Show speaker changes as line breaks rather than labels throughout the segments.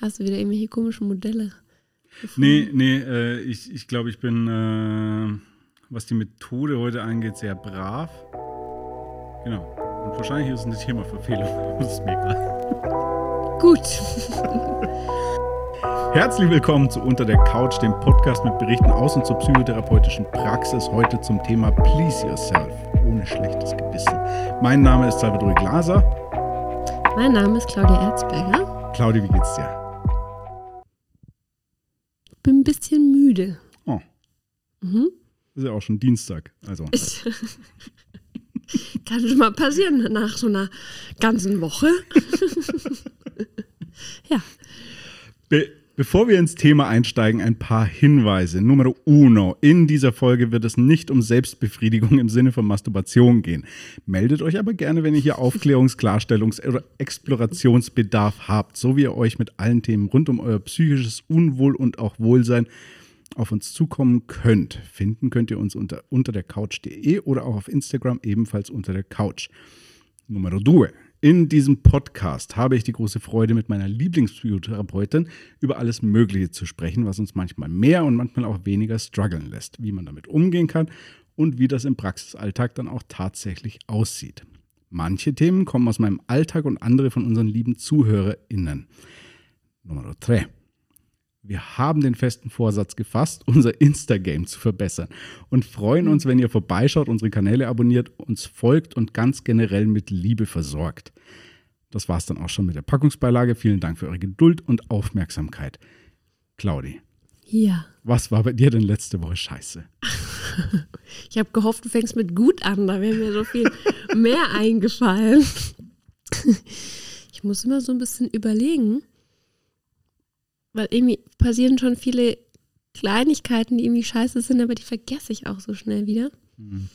Hast du wieder irgendwelche komischen Modelle?
Gefunden? Nee, nee, äh, ich, ich glaube, ich bin, äh, was die Methode heute angeht, sehr brav. Genau. Und wahrscheinlich ist es eine Themaverfehlung. Das ist mir egal.
Gut.
Herzlich willkommen zu Unter der Couch, dem Podcast mit Berichten aus und zur psychotherapeutischen Praxis. Heute zum Thema Please Yourself, ohne schlechtes Gewissen. Mein Name ist Salvador Glaser.
Mein Name ist Claudia Erzberger.
Claudia, wie geht's dir?
Bisschen müde.
Oh. Mhm. Ist ja auch schon Dienstag. Also.
Kann schon mal passieren nach so einer ganzen Woche. ja.
Be Bevor wir ins Thema einsteigen, ein paar Hinweise. Nummer uno. In dieser Folge wird es nicht um Selbstbefriedigung im Sinne von Masturbation gehen. Meldet euch aber gerne, wenn ihr hier Aufklärungs-, Klarstellungs- oder Explorationsbedarf habt, so wie ihr euch mit allen Themen rund um euer psychisches Unwohl und auch Wohlsein auf uns zukommen könnt. Finden könnt ihr uns unter, unter der Couch.de oder auch auf Instagram ebenfalls unter der Couch. Nummer due. In diesem Podcast habe ich die große Freude, mit meiner Lieblingspsychotherapeutin über alles Mögliche zu sprechen, was uns manchmal mehr und manchmal auch weniger strugglen lässt, wie man damit umgehen kann und wie das im Praxisalltag dann auch tatsächlich aussieht. Manche Themen kommen aus meinem Alltag und andere von unseren lieben ZuhörerInnen. Nummer 3. Wir haben den festen Vorsatz gefasst, unser Insta-Game zu verbessern und freuen uns, wenn ihr vorbeischaut, unsere Kanäle abonniert, uns folgt und ganz generell mit Liebe versorgt. Das war es dann auch schon mit der Packungsbeilage. Vielen Dank für eure Geduld und Aufmerksamkeit. Claudi.
Ja.
Was war bei dir denn letzte Woche scheiße?
ich habe gehofft, du fängst mit gut an, da wäre mir so viel mehr eingefallen. ich muss immer so ein bisschen überlegen weil irgendwie passieren schon viele Kleinigkeiten, die irgendwie scheiße sind, aber die vergesse ich auch so schnell wieder. Mhm.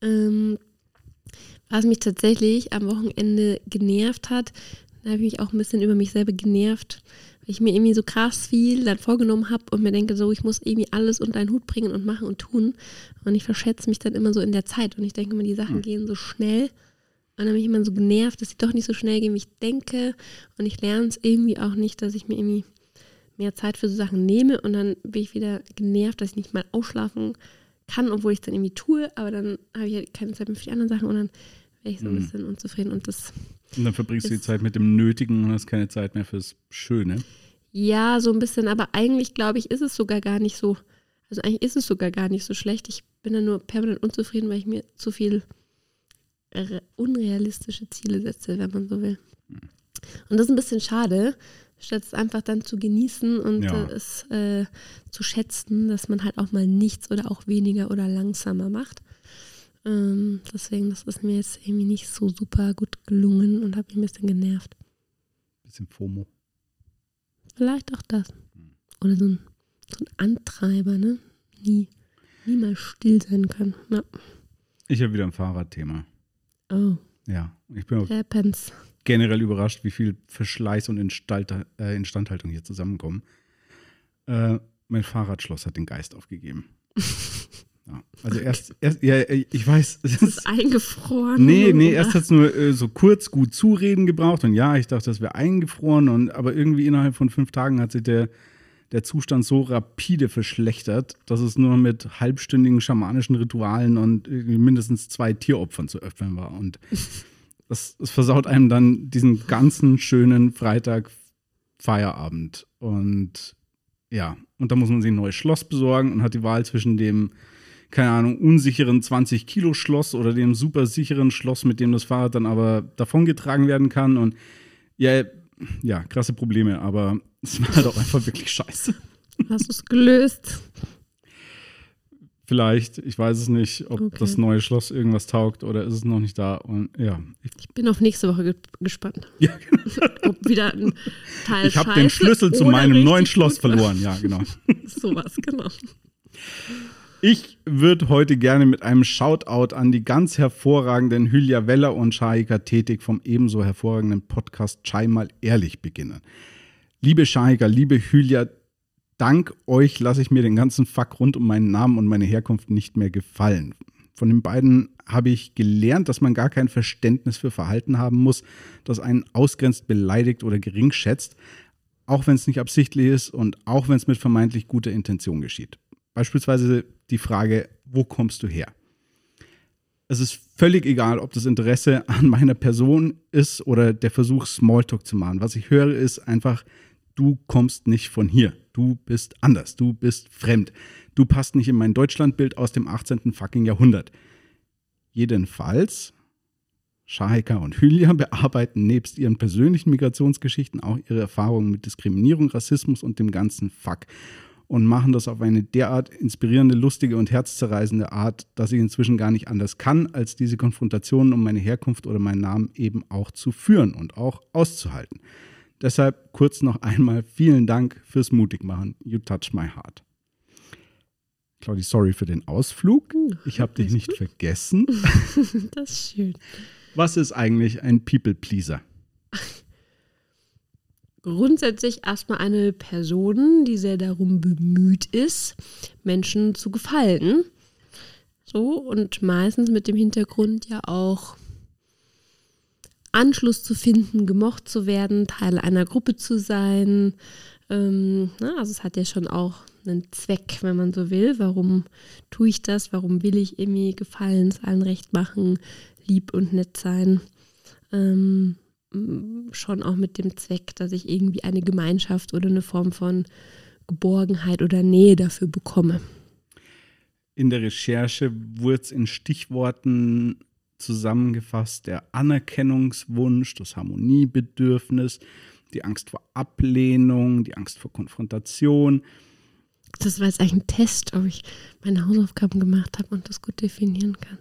Ähm, was mich tatsächlich am Wochenende genervt hat, da habe ich mich auch ein bisschen über mich selber genervt, weil ich mir irgendwie so krass viel dann vorgenommen habe und mir denke, so, ich muss irgendwie alles unter einen Hut bringen und machen und tun. Und ich verschätze mich dann immer so in der Zeit und ich denke immer, die Sachen mhm. gehen so schnell. Und dann bin ich immer so genervt, dass sie doch nicht so schnell gehen, wie ich denke. Und ich lerne es irgendwie auch nicht, dass ich mir irgendwie mehr Zeit für so Sachen nehme und dann bin ich wieder genervt, dass ich nicht mal ausschlafen kann, obwohl ich es dann irgendwie tue, aber dann habe ich halt keine Zeit mehr für die anderen Sachen und dann wäre ich so ein mhm. bisschen unzufrieden und das.
Und dann verbringst du die Zeit mit dem Nötigen und hast keine Zeit mehr fürs Schöne.
Ja, so ein bisschen, aber eigentlich glaube ich, ist es sogar gar nicht so. Also eigentlich ist es sogar gar nicht so schlecht. Ich bin dann nur permanent unzufrieden, weil ich mir zu viel unrealistische Ziele setze, wenn man so will. Mhm. Und das ist ein bisschen schade, statt es einfach dann zu genießen und ja. es äh, zu schätzen, dass man halt auch mal nichts oder auch weniger oder langsamer macht. Ähm, deswegen, das ist mir jetzt irgendwie nicht so super gut gelungen und habe mich ein bisschen genervt.
Bisschen FOMO.
Vielleicht auch das. Oder so ein, so ein Antreiber, ne? Nie, nie mal still sein können. Ja.
Ich habe wieder ein Fahrradthema.
Oh.
Ja, ich bin
Happens
generell überrascht, wie viel Verschleiß und äh, Instandhaltung hier zusammenkommen. Äh, mein Fahrradschloss hat den Geist aufgegeben. Ja, also erst, erst, ja, ich weiß.
Es ist eingefroren.
Nee, nee, oder? erst hat es nur äh, so kurz gut zureden gebraucht und ja, ich dachte, das wäre eingefroren und aber irgendwie innerhalb von fünf Tagen hat sich der, der Zustand so rapide verschlechtert, dass es nur mit halbstündigen schamanischen Ritualen und mindestens zwei Tieropfern zu öffnen war. Und das, das versaut einem dann diesen ganzen schönen Freitag Feierabend. Und ja, und da muss man sich ein neues Schloss besorgen und hat die Wahl zwischen dem, keine Ahnung, unsicheren 20-Kilo-Schloss oder dem super sicheren Schloss, mit dem das Fahrrad dann aber davongetragen werden kann. Und ja, ja, krasse Probleme, aber es war auch einfach wirklich scheiße.
Hast du es gelöst?
Vielleicht, ich weiß es nicht, ob okay. das neue Schloss irgendwas taugt oder ist es noch nicht da. Und ja.
Ich bin auf nächste Woche ge gespannt. Ja, genau. ob wieder ein Teil
Ich habe den Schlüssel zu meinem neuen Schloss verloren. Ja, genau.
Sowas, genau.
Ich würde heute gerne mit einem Shoutout an die ganz hervorragenden Hülya Weller und Shahika Tätig vom ebenso hervorragenden Podcast Chai mal ehrlich beginnen. Liebe Shahika, liebe Hülya, dank euch lasse ich mir den ganzen Fuck rund um meinen Namen und meine Herkunft nicht mehr gefallen. Von den beiden habe ich gelernt, dass man gar kein Verständnis für Verhalten haben muss, das einen ausgrenzt, beleidigt oder gering schätzt. auch wenn es nicht absichtlich ist und auch wenn es mit vermeintlich guter Intention geschieht. Beispielsweise die Frage, wo kommst du her? Es ist völlig egal, ob das Interesse an meiner Person ist oder der Versuch, Smalltalk zu machen. Was ich höre, ist einfach, du kommst nicht von hier. Du bist anders. Du bist fremd. Du passt nicht in mein Deutschlandbild aus dem 18. fucking Jahrhundert. Jedenfalls, Shahika und Hylia bearbeiten nebst ihren persönlichen Migrationsgeschichten auch ihre Erfahrungen mit Diskriminierung, Rassismus und dem ganzen Fuck und machen das auf eine derart inspirierende, lustige und herzzerreißende Art, dass ich inzwischen gar nicht anders kann, als diese Konfrontationen um meine Herkunft oder meinen Namen eben auch zu führen und auch auszuhalten. Deshalb kurz noch einmal vielen Dank fürs Mutigmachen. You touch my heart. Claudi, sorry für den Ausflug. Ich habe dich nicht vergessen.
Das ist schön.
Was ist eigentlich ein People-Pleaser?
grundsätzlich erstmal eine Person, die sehr darum bemüht ist, Menschen zu gefallen. So, und meistens mit dem Hintergrund ja auch Anschluss zu finden, gemocht zu werden, Teil einer Gruppe zu sein. Ähm, na, also es hat ja schon auch einen Zweck, wenn man so will. Warum tue ich das? Warum will ich irgendwie gefallen, es allen recht machen, lieb und nett sein? Ähm, schon auch mit dem Zweck, dass ich irgendwie eine Gemeinschaft oder eine Form von Geborgenheit oder Nähe dafür bekomme.
In der Recherche wurde es in Stichworten zusammengefasst, der Anerkennungswunsch, das Harmoniebedürfnis, die Angst vor Ablehnung, die Angst vor Konfrontation.
Das war jetzt eigentlich ein Test, ob ich meine Hausaufgaben gemacht habe und das gut definieren kann.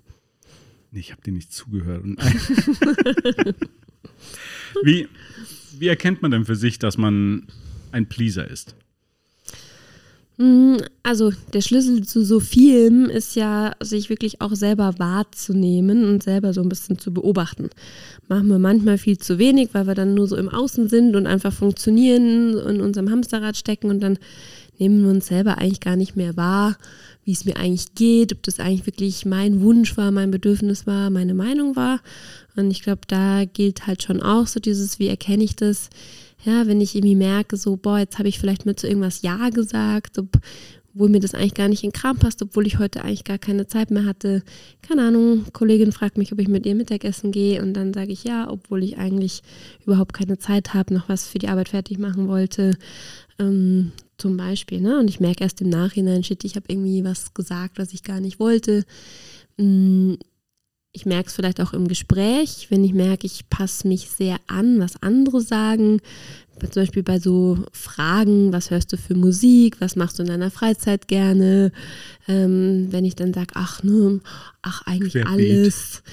Nee, ich habe dir nicht zugehört. Wie, wie erkennt man denn für sich, dass man ein Pleaser ist?
Mm, also der Schlüssel zu so vielem ist ja, sich wirklich auch selber wahrzunehmen und selber so ein bisschen zu beobachten. Machen wir manchmal viel zu wenig, weil wir dann nur so im Außen sind und einfach funktionieren, in unserem Hamsterrad stecken und dann nehmen wir uns selber eigentlich gar nicht mehr wahr, wie es mir eigentlich geht, ob das eigentlich wirklich mein Wunsch war, mein Bedürfnis war, meine Meinung war. Und ich glaube, da gilt halt schon auch so dieses, wie erkenne ich das? Ja, wenn ich irgendwie merke, so, boah, jetzt habe ich vielleicht mit zu irgendwas Ja gesagt, obwohl mir das eigentlich gar nicht in den Kram passt, obwohl ich heute eigentlich gar keine Zeit mehr hatte. Keine Ahnung, Kollegin fragt mich, ob ich mit ihr Mittagessen gehe und dann sage ich ja, obwohl ich eigentlich überhaupt keine Zeit habe, noch was für die Arbeit fertig machen wollte. Ähm, zum Beispiel, ne? Und ich merke erst im Nachhinein, shit, ich habe irgendwie was gesagt, was ich gar nicht wollte. Ich merke es vielleicht auch im Gespräch, wenn ich merke, ich passe mich sehr an, was andere sagen. Zum Beispiel bei so Fragen, was hörst du für Musik, was machst du in deiner Freizeit gerne? Ähm, wenn ich dann sage, ach ne, ach eigentlich Querbeet. alles,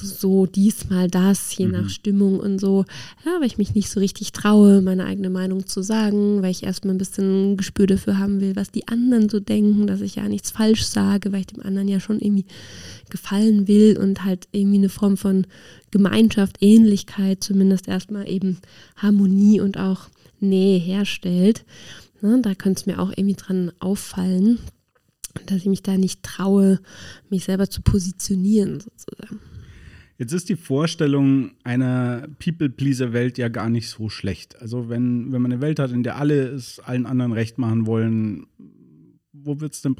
so diesmal das, je mhm. nach Stimmung und so. Ja, weil ich mich nicht so richtig traue, meine eigene Meinung zu sagen, weil ich erstmal ein bisschen ein Gespür dafür haben will, was die anderen so denken, dass ich ja nichts falsch sage, weil ich dem anderen ja schon irgendwie gefallen will und halt irgendwie eine Form von Gemeinschaft, Ähnlichkeit, zumindest erstmal eben Harmonie und auch Nähe herstellt. Ne, da könnte es mir auch irgendwie dran auffallen, dass ich mich da nicht traue, mich selber zu positionieren sozusagen.
Jetzt ist die Vorstellung einer People-Pleaser-Welt ja gar nicht so schlecht. Also wenn, wenn man eine Welt hat, in der alle es allen anderen recht machen wollen, wo wird es denn,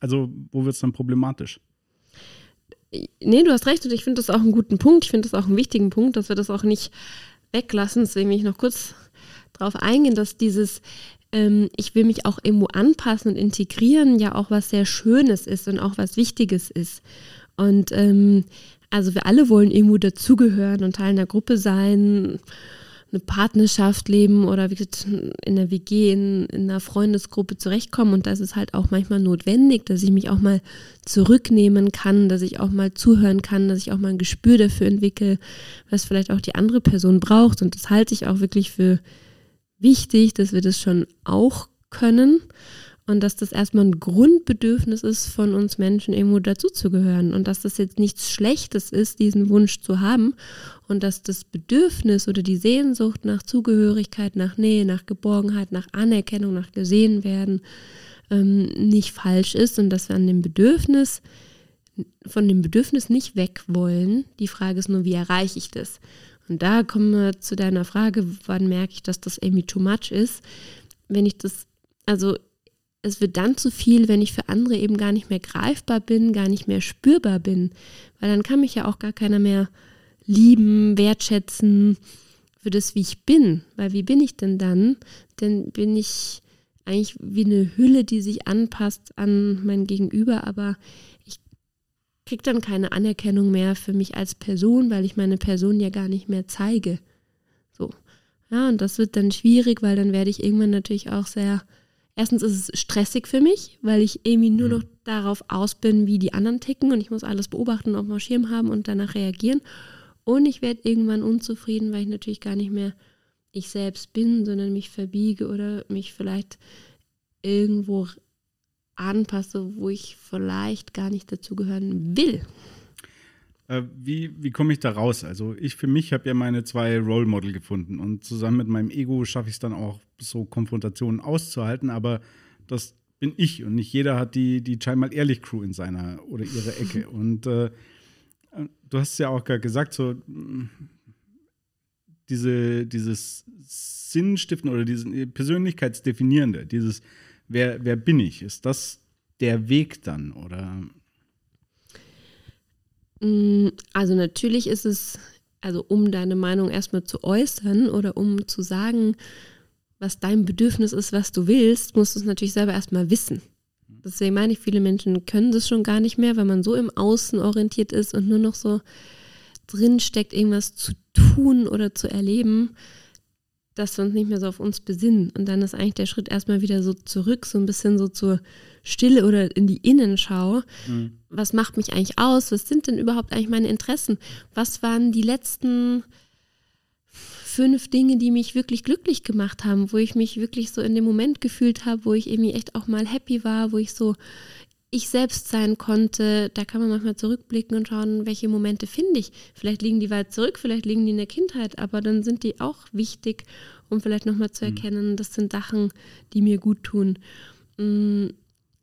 also wo wird es dann problematisch?
Nee, du hast recht und ich finde das auch einen guten Punkt. Ich finde das auch einen wichtigen Punkt, dass wir das auch nicht weglassen. Deswegen will ich noch kurz darauf eingehen, dass dieses ähm, ich will mich auch irgendwo anpassen und integrieren ja auch was sehr Schönes ist und auch was Wichtiges ist. Und ähm, also wir alle wollen irgendwo dazugehören und Teil einer Gruppe sein eine Partnerschaft leben oder wie gesagt, in der WG, in, in einer Freundesgruppe zurechtkommen. Und das ist halt auch manchmal notwendig, dass ich mich auch mal zurücknehmen kann, dass ich auch mal zuhören kann, dass ich auch mal ein Gespür dafür entwickle, was vielleicht auch die andere Person braucht. Und das halte ich auch wirklich für wichtig, dass wir das schon auch können und dass das erstmal ein Grundbedürfnis ist von uns Menschen, irgendwo dazuzugehören und dass das jetzt nichts Schlechtes ist, diesen Wunsch zu haben und dass das Bedürfnis oder die Sehnsucht nach Zugehörigkeit, nach Nähe, nach Geborgenheit, nach Anerkennung, nach gesehen werden ähm, nicht falsch ist und dass wir an dem Bedürfnis von dem Bedürfnis nicht weg wollen. Die Frage ist nur, wie erreiche ich das? Und da kommen wir zu deiner Frage, wann merke ich, dass das irgendwie too much ist. Wenn ich das, also es wird dann zu viel, wenn ich für andere eben gar nicht mehr greifbar bin, gar nicht mehr spürbar bin. Weil dann kann mich ja auch gar keiner mehr lieben, wertschätzen für das, wie ich bin. Weil wie bin ich denn dann? Denn bin ich eigentlich wie eine Hülle, die sich anpasst an mein Gegenüber, aber ich kriege dann keine Anerkennung mehr für mich als Person, weil ich meine Person ja gar nicht mehr zeige. So. Ja, und das wird dann schwierig, weil dann werde ich irgendwann natürlich auch sehr Erstens ist es stressig für mich, weil ich irgendwie nur mhm. noch darauf aus bin, wie die anderen ticken und ich muss alles beobachten, auf dem Schirm haben und danach reagieren. Und ich werde irgendwann unzufrieden, weil ich natürlich gar nicht mehr ich selbst bin, sondern mich verbiege oder mich vielleicht irgendwo anpasse, wo ich vielleicht gar nicht dazugehören will.
Äh, wie, wie komme ich da raus? Also ich für mich habe ja meine zwei Role Model gefunden und zusammen mit meinem Ego schaffe ich es dann auch, so Konfrontationen auszuhalten, aber das bin ich und nicht jeder hat die, die scheinbar ehrlich Crew in seiner oder ihrer Ecke. Und äh, du hast ja auch gerade gesagt, so diese, dieses Sinnstiften oder dieses Persönlichkeitsdefinierende, dieses wer, wer bin ich? Ist das der Weg dann oder?
Mm, also natürlich ist es, also um deine Meinung erstmal zu äußern oder um zu sagen, was dein Bedürfnis ist, was du willst, musst du es natürlich selber erstmal wissen. Deswegen meine ich, viele Menschen können das schon gar nicht mehr, weil man so im Außen orientiert ist und nur noch so drin steckt, irgendwas zu tun oder zu erleben, dass wir uns nicht mehr so auf uns besinnen. Und dann ist eigentlich der Schritt erstmal wieder so zurück, so ein bisschen so zur Stille oder in die Innenschau. Mhm. Was macht mich eigentlich aus? Was sind denn überhaupt eigentlich meine Interessen? Was waren die letzten fünf Dinge, die mich wirklich glücklich gemacht haben, wo ich mich wirklich so in dem Moment gefühlt habe, wo ich irgendwie echt auch mal happy war, wo ich so ich selbst sein konnte, da kann man manchmal zurückblicken und schauen, welche Momente finde ich. Vielleicht liegen die weit zurück, vielleicht liegen die in der Kindheit, aber dann sind die auch wichtig, um vielleicht nochmal zu mhm. erkennen, das sind Sachen, die mir gut tun.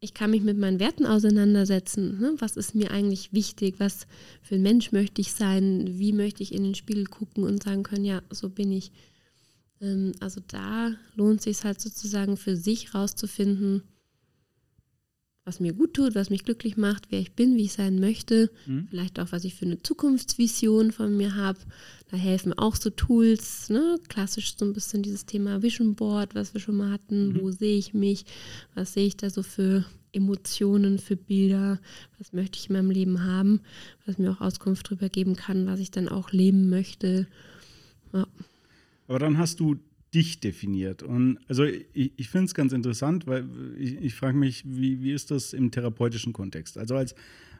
Ich kann mich mit meinen Werten auseinandersetzen. Ne? Was ist mir eigentlich wichtig? Was für ein Mensch möchte ich sein? Wie möchte ich in den Spiegel gucken und sagen können, ja, so bin ich. Ähm, also da lohnt es sich halt sozusagen für sich rauszufinden, was mir gut tut, was mich glücklich macht, wer ich bin, wie ich sein möchte, mhm. vielleicht auch, was ich für eine Zukunftsvision von mir habe. Da helfen auch so Tools, ne? klassisch so ein bisschen dieses Thema Vision Board, was wir schon mal hatten, mhm. wo sehe ich mich, was sehe ich da so für Emotionen, für Bilder, was möchte ich in meinem Leben haben, was mir auch Auskunft darüber geben kann, was ich dann auch leben möchte.
Ja. Aber dann hast du dich definiert. Und also ich, ich finde es ganz interessant, weil ich, ich frage mich, wie, wie ist das im therapeutischen Kontext? Also als,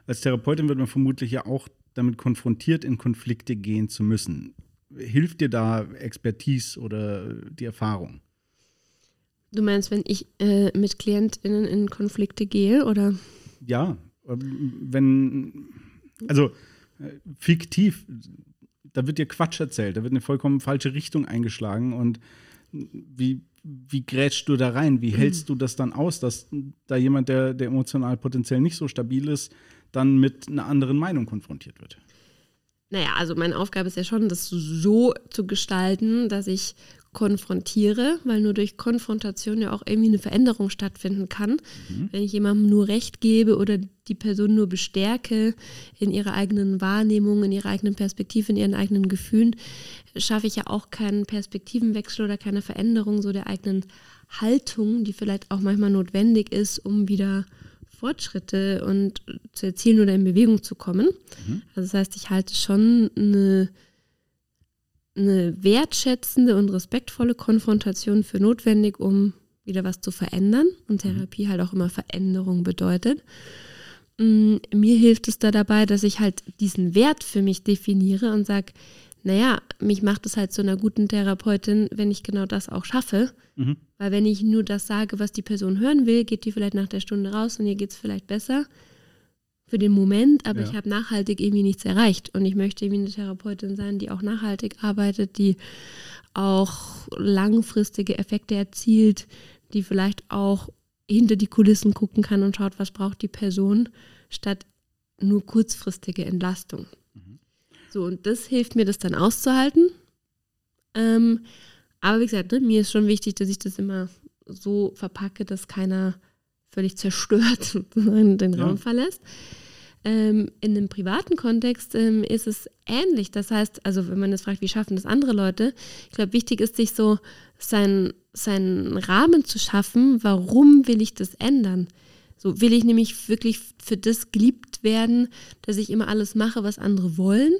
als Therapeutin wird man vermutlich ja auch damit konfrontiert, in Konflikte gehen zu müssen. Hilft dir da Expertise oder die Erfahrung?
Du meinst, wenn ich äh, mit KlientInnen in Konflikte gehe, oder?
Ja, ähm, wenn, also äh, fiktiv, da wird dir Quatsch erzählt, da wird eine vollkommen falsche Richtung eingeschlagen und wie, wie grätschst du da rein? Wie hältst du das dann aus, dass da jemand, der, der emotional potenziell nicht so stabil ist, dann mit einer anderen Meinung konfrontiert wird?
Naja, also meine Aufgabe ist ja schon, das so zu gestalten, dass ich konfrontiere, weil nur durch Konfrontation ja auch irgendwie eine Veränderung stattfinden kann. Mhm. Wenn ich jemandem nur Recht gebe oder die Person nur bestärke in ihrer eigenen Wahrnehmung, in ihrer eigenen Perspektive, in ihren eigenen Gefühlen, schaffe ich ja auch keinen Perspektivenwechsel oder keine Veränderung so der eigenen Haltung, die vielleicht auch manchmal notwendig ist, um wieder Fortschritte und zu erzielen oder in Bewegung zu kommen. Mhm. Also das heißt, ich halte schon eine eine wertschätzende und respektvolle Konfrontation für notwendig, um wieder was zu verändern. Und mhm. Therapie halt auch immer Veränderung bedeutet. Mm, mir hilft es da dabei, dass ich halt diesen Wert für mich definiere und sage, naja, mich macht es halt zu einer guten Therapeutin, wenn ich genau das auch schaffe. Mhm. Weil wenn ich nur das sage, was die Person hören will, geht die vielleicht nach der Stunde raus und ihr geht es vielleicht besser für den Moment, aber ja. ich habe nachhaltig irgendwie nichts erreicht. Und ich möchte irgendwie eine Therapeutin sein, die auch nachhaltig arbeitet, die auch langfristige Effekte erzielt, die vielleicht auch hinter die Kulissen gucken kann und schaut, was braucht die Person, statt nur kurzfristige Entlastung. So, und das hilft mir, das dann auszuhalten. Ähm, aber wie gesagt, ne, mir ist schon wichtig, dass ich das immer so verpacke, dass keiner völlig zerstört den Raum ja. verlässt. Ähm, in einem privaten Kontext ähm, ist es ähnlich. Das heißt, also wenn man jetzt fragt, wie schaffen das andere Leute, ich glaube, wichtig ist, sich so seinen, seinen Rahmen zu schaffen, warum will ich das ändern? So will ich nämlich wirklich für das geliebt werden, dass ich immer alles mache, was andere wollen?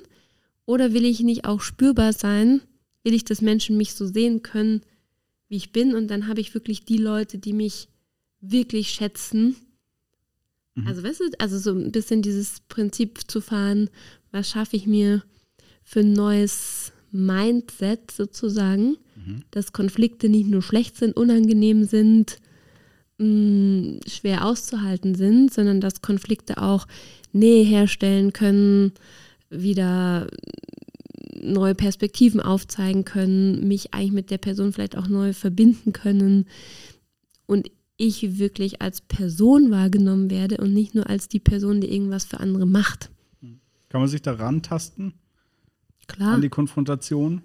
Oder will ich nicht auch spürbar sein? Will ich, dass Menschen mich so sehen können, wie ich bin? Und dann habe ich wirklich die Leute, die mich wirklich schätzen Mhm. Also, weißt du, also so ein bisschen dieses Prinzip zu fahren, was schaffe ich mir für ein neues Mindset sozusagen, mhm. dass Konflikte nicht nur schlecht sind, unangenehm sind, mh, mm, schwer auszuhalten sind, sondern dass Konflikte auch Nähe herstellen können, wieder neue Perspektiven aufzeigen können, mich eigentlich mit der Person vielleicht auch neu verbinden können. Und ich wirklich als Person wahrgenommen werde und nicht nur als die Person, die irgendwas für andere macht.
Kann man sich da rantasten?
Klar.
An die Konfrontation?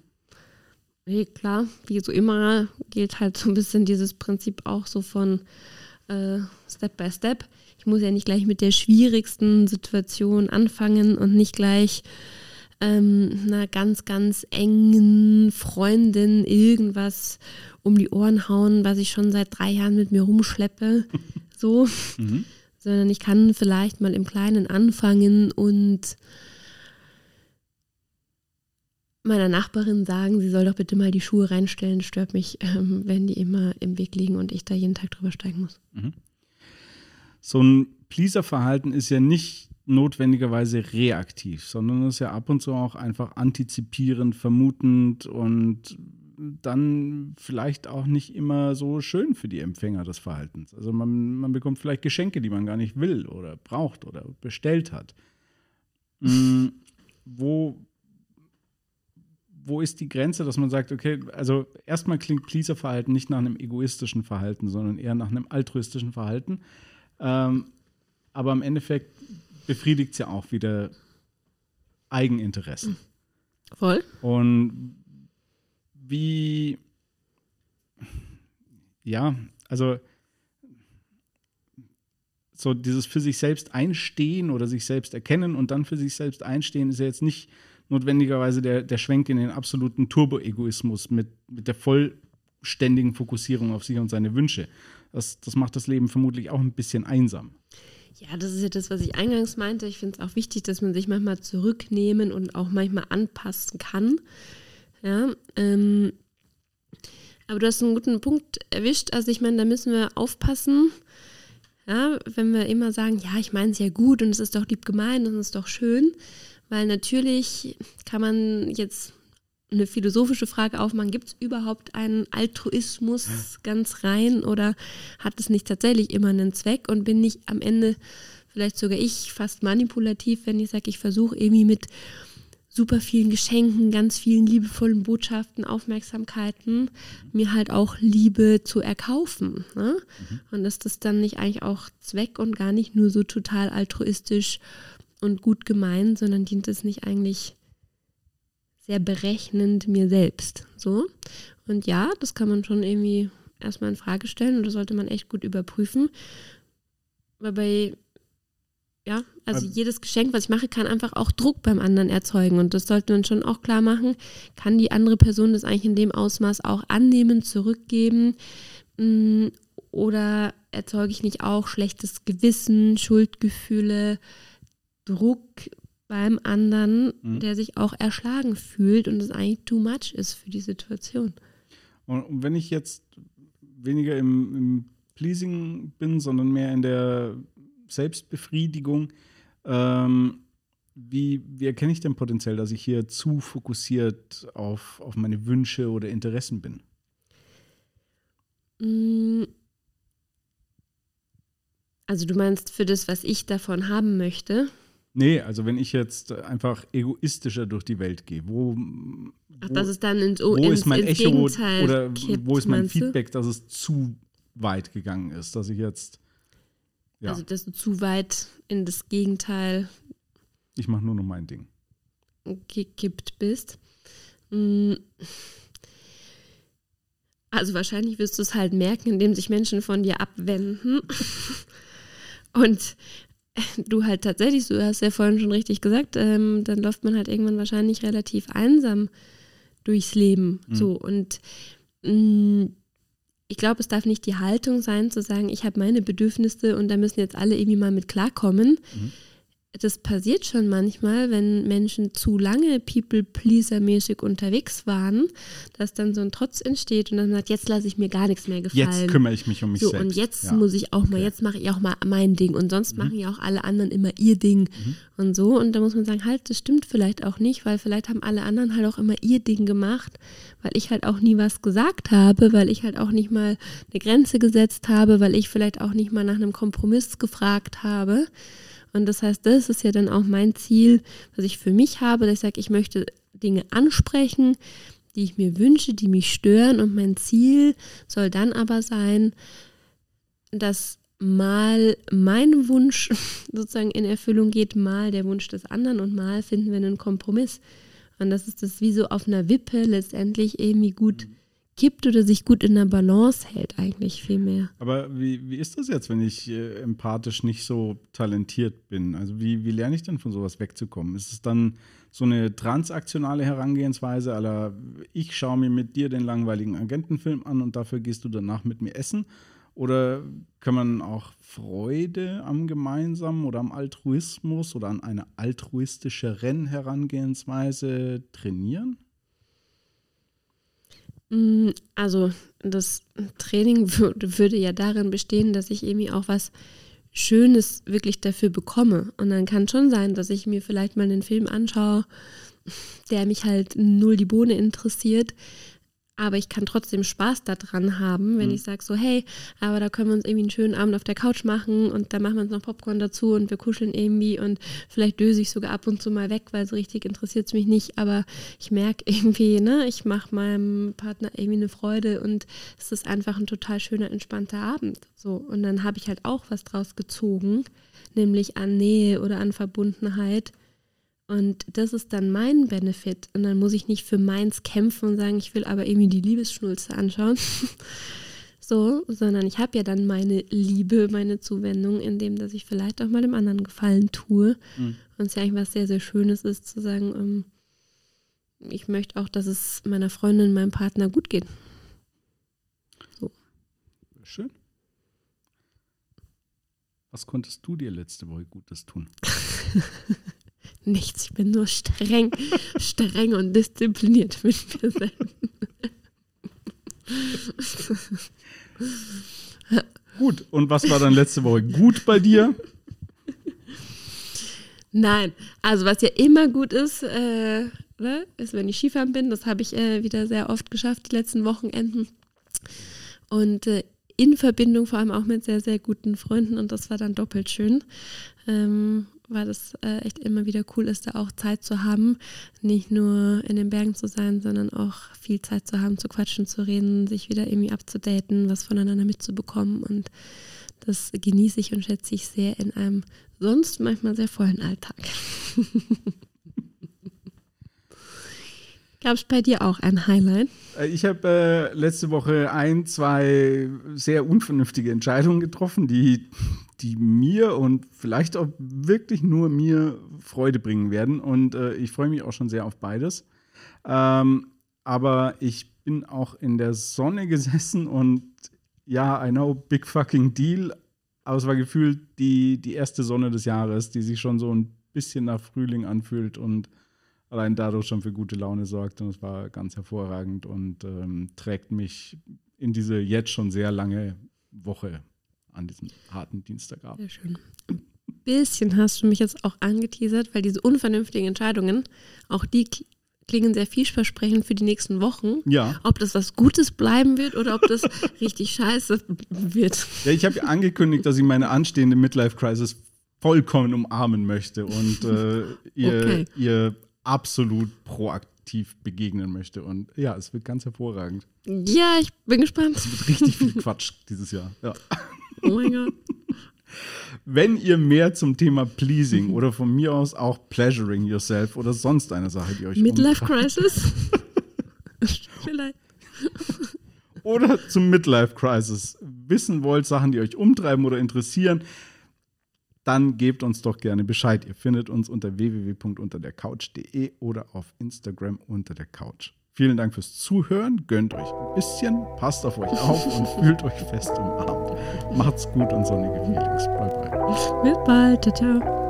Nee, klar. Wie so immer gilt halt so ein bisschen dieses Prinzip auch so von äh, Step by Step. Ich muss ja nicht gleich mit der schwierigsten Situation anfangen und nicht gleich ähm, einer ganz, ganz engen Freundin irgendwas um die Ohren hauen, was ich schon seit drei Jahren mit mir rumschleppe. So. Mhm. Sondern ich kann vielleicht mal im Kleinen anfangen und meiner Nachbarin sagen, sie soll doch bitte mal die Schuhe reinstellen. Stört mich, ähm, wenn die immer im Weg liegen und ich da jeden Tag drüber steigen muss. Mhm.
So ein Pleaser-Verhalten ist ja nicht notwendigerweise reaktiv, sondern ist ja ab und zu auch einfach antizipierend, vermutend und dann vielleicht auch nicht immer so schön für die Empfänger des Verhaltens. Also man, man bekommt vielleicht Geschenke, die man gar nicht will oder braucht oder bestellt hat. Mhm. wo, wo ist die Grenze, dass man sagt, okay, also erstmal klingt Pleaser-Verhalten nicht nach einem egoistischen Verhalten, sondern eher nach einem altruistischen Verhalten. Ähm, aber im Endeffekt befriedigt es ja auch wieder Eigeninteressen.
Voll.
Und wie, ja, also so dieses für sich selbst einstehen oder sich selbst erkennen und dann für sich selbst einstehen ist ja jetzt nicht notwendigerweise der, der Schwenk in den absoluten Turbo-Egoismus mit, mit der vollständigen Fokussierung auf sich und seine Wünsche. Das, das macht das Leben vermutlich auch ein bisschen einsam.
Ja, das ist ja das, was ich eingangs meinte. Ich finde es auch wichtig, dass man sich manchmal zurücknehmen und auch manchmal anpassen kann. Ja, ähm, aber du hast einen guten Punkt erwischt. Also ich meine, da müssen wir aufpassen. Ja, wenn wir immer sagen, ja, ich meine es ja gut und es ist doch lieb gemeint und es ist doch schön, weil natürlich kann man jetzt eine philosophische Frage aufmachen, gibt es überhaupt einen Altruismus ganz rein oder hat es nicht tatsächlich immer einen Zweck und bin nicht am Ende vielleicht sogar ich fast manipulativ, wenn ich sage, ich versuche irgendwie mit super vielen Geschenken, ganz vielen liebevollen Botschaften, Aufmerksamkeiten, mir halt auch Liebe zu erkaufen. Ne? Mhm. Und ist das dann nicht eigentlich auch Zweck und gar nicht nur so total altruistisch und gut gemeint, sondern dient es nicht eigentlich sehr berechnend mir selbst. So. Und ja, das kann man schon irgendwie erstmal in Frage stellen und das sollte man echt gut überprüfen. Weil bei ja, also jedes Geschenk, was ich mache, kann einfach auch Druck beim anderen erzeugen. Und das sollte man schon auch klar machen. Kann die andere Person das eigentlich in dem Ausmaß auch annehmen, zurückgeben? Mm, oder erzeuge ich nicht auch schlechtes Gewissen, Schuldgefühle, Druck beim anderen, mhm. der sich auch erschlagen fühlt und es eigentlich too much ist für die Situation?
Und wenn ich jetzt weniger im, im Pleasing bin, sondern mehr in der Selbstbefriedigung. Ähm, wie, wie erkenne ich denn potenziell, dass ich hier zu fokussiert auf, auf meine Wünsche oder Interessen bin?
Mm. Also du meinst für das, was ich davon haben möchte?
Nee, also wenn ich jetzt einfach egoistischer durch die Welt gehe, wo,
Ach, dass es dann ins,
wo
ins,
ist mein Echo Gegenteil oder kippt, wo ist mein Feedback, dass es zu weit gegangen ist, dass ich jetzt
ja. Also, dass du zu weit in das Gegenteil.
Ich mache nur noch mein Ding.
gekippt bist. Mm. Also wahrscheinlich wirst du es halt merken, indem sich Menschen von dir abwenden. Und du halt tatsächlich, du hast ja vorhin schon richtig gesagt, ähm, dann läuft man halt irgendwann wahrscheinlich relativ einsam durchs Leben. Mhm. So und mh, mm, ich glaube, es darf nicht die Haltung sein, zu sagen, ich habe meine Bedürfnisse und da müssen jetzt alle irgendwie mal mit klarkommen. Mhm das passiert schon manchmal, wenn Menschen zu lange People-Pleaser-mäßig unterwegs waren, dass dann so ein Trotz entsteht und dann sagt, jetzt lasse ich mir gar nichts mehr gefallen.
Jetzt kümmere ich mich um mich
so,
selbst.
Und jetzt ja. muss ich auch mal, okay. jetzt mache ich auch mal mein Ding und sonst mhm. machen ja auch alle anderen immer ihr Ding mhm. und so. Und da muss man sagen, halt, das stimmt vielleicht auch nicht, weil vielleicht haben alle anderen halt auch immer ihr Ding gemacht, weil ich halt auch nie was gesagt habe, weil ich halt auch nicht mal eine Grenze gesetzt habe, weil ich vielleicht auch nicht mal nach einem Kompromiss gefragt habe. Und das heißt, das ist ja dann auch mein Ziel, was ich für mich habe, dass ich sage, ich möchte Dinge ansprechen, die ich mir wünsche, die mich stören. Und mein Ziel soll dann aber sein, dass mal mein Wunsch sozusagen in Erfüllung geht, mal der Wunsch des anderen und mal finden wir einen Kompromiss. Und das ist das wie so auf einer Wippe letztendlich irgendwie gut mhm kippt oder sich gut in der Balance hält, eigentlich viel mehr.
Aber wie, wie ist das jetzt, wenn ich äh, empathisch nicht so talentiert bin? Also wie, wie lerne ich denn von sowas wegzukommen? Ist es dann so eine transaktionale Herangehensweise, aller ich schaue mir mit dir den langweiligen Agentenfilm an und dafür gehst du danach mit mir essen? Oder kann man auch Freude am Gemeinsamen oder am Altruismus oder an eine altruistischeren Herangehensweise trainieren?
Mm, also das Training würde, ja darin bestehen, dass ich irgendwie auch was Schönes wirklich dafür bekomme. Und dann kann schon sein, dass ich mir vielleicht mal einen Film anschaue, der mich halt null die Bohne interessiert, aber ich kann trotzdem Spaß daran haben, wenn mhm. ich sage so, hey, aber da können wir uns irgendwie einen schönen Abend auf der Couch machen und da machen wir uns noch Popcorn dazu und wir kuscheln irgendwie und vielleicht döse ich sogar ab und zu mal weg, weil so richtig interessiert es mich nicht, aber ich merke irgendwie, ne, ich mache meinem Partner irgendwie eine Freude und es ist einfach ein total schöner, entspannter Abend. So, und dann habe ich halt auch was draus gezogen, nämlich an Nähe oder an Verbundenheit und das ist dann mein Benefit. Und dann muss ich nicht für meins kämpfen und sagen, ich will aber irgendwie die Liebesschnulze anschauen. so, sondern ich habe ja dann meine Liebe, meine Zuwendung, indem dass ich vielleicht auch mal dem anderen Gefallen tue. Mhm. Und es ja eigentlich was sehr, sehr Schönes ist, zu sagen, ähm, ich möchte auch, dass es meiner Freundin, meinem Partner gut geht.
So. Schön. Was konntest du dir letzte Woche Gutes tun?
Nichts, ich bin nur streng, streng und diszipliniert mit mir selbst.
gut, und was war dann letzte Woche gut bei dir?
Nein, also was ja immer gut ist, äh, ne, ist, wenn ich Skifahren bin. Das habe ich äh, wieder sehr oft geschafft, die letzten Wochenenden. Und äh, in Verbindung vor allem auch mit sehr, sehr guten Freunden und das war dann doppelt schön. Ähm, weil das äh, echt immer wieder cool ist, da auch Zeit zu haben, nicht nur in den Bergen zu sein, sondern auch viel Zeit zu haben, zu quatschen, zu reden, sich wieder irgendwie abzudaten, was voneinander mitzubekommen. Und das genieße ich und schätze ich sehr in einem sonst manchmal sehr vollen Alltag. Gab es bei dir auch ein Highlight?
Äh, ich habe äh, letzte Woche ein, zwei sehr unvernünftige Entscheidungen getroffen, die, die mir und vielleicht auch wirklich nur mir Freude bringen werden. Und äh, ich freue mich auch schon sehr auf beides. Ähm, aber ich bin auch in der Sonne gesessen und ja, I know, big fucking deal. Aber es war gefühlt die, die erste Sonne des Jahres, die sich schon so ein bisschen nach Frühling anfühlt und allein dadurch schon für gute Laune sorgt. Und es war ganz hervorragend und ähm, trägt mich in diese jetzt schon sehr lange Woche an diesem harten Dienstagabend.
Sehr schön. Ein bisschen hast du mich jetzt auch angeteasert, weil diese unvernünftigen Entscheidungen, auch die klingen sehr vielversprechend für die nächsten Wochen.
Ja.
Ob das was Gutes bleiben wird oder ob das richtig scheiße wird.
Ja, ich habe angekündigt, dass ich meine anstehende Midlife-Crisis vollkommen umarmen möchte und äh, ihr, okay. ihr absolut proaktiv begegnen möchte. Und ja, es wird ganz hervorragend.
Ja, ich bin gespannt.
Es wird richtig viel Quatsch dieses Jahr. Ja.
Oh mein Gott.
Wenn ihr mehr zum Thema Pleasing oder von mir aus auch Pleasuring Yourself oder sonst eine Sache, die euch
Midlife
umtreibt,
Crisis? Vielleicht.
oder zum Midlife Crisis wissen wollt, Sachen, die euch umtreiben oder interessieren, dann gebt uns doch gerne Bescheid. Ihr findet uns unter www.unterdercouch.de oder auf Instagram unter der Couch. Vielen Dank fürs Zuhören. Gönnt euch ein bisschen, passt auf euch auf und fühlt euch fest umarmt. Macht's gut und sonnige Feelings. Bye bye.
Bis bald. Ciao, ciao.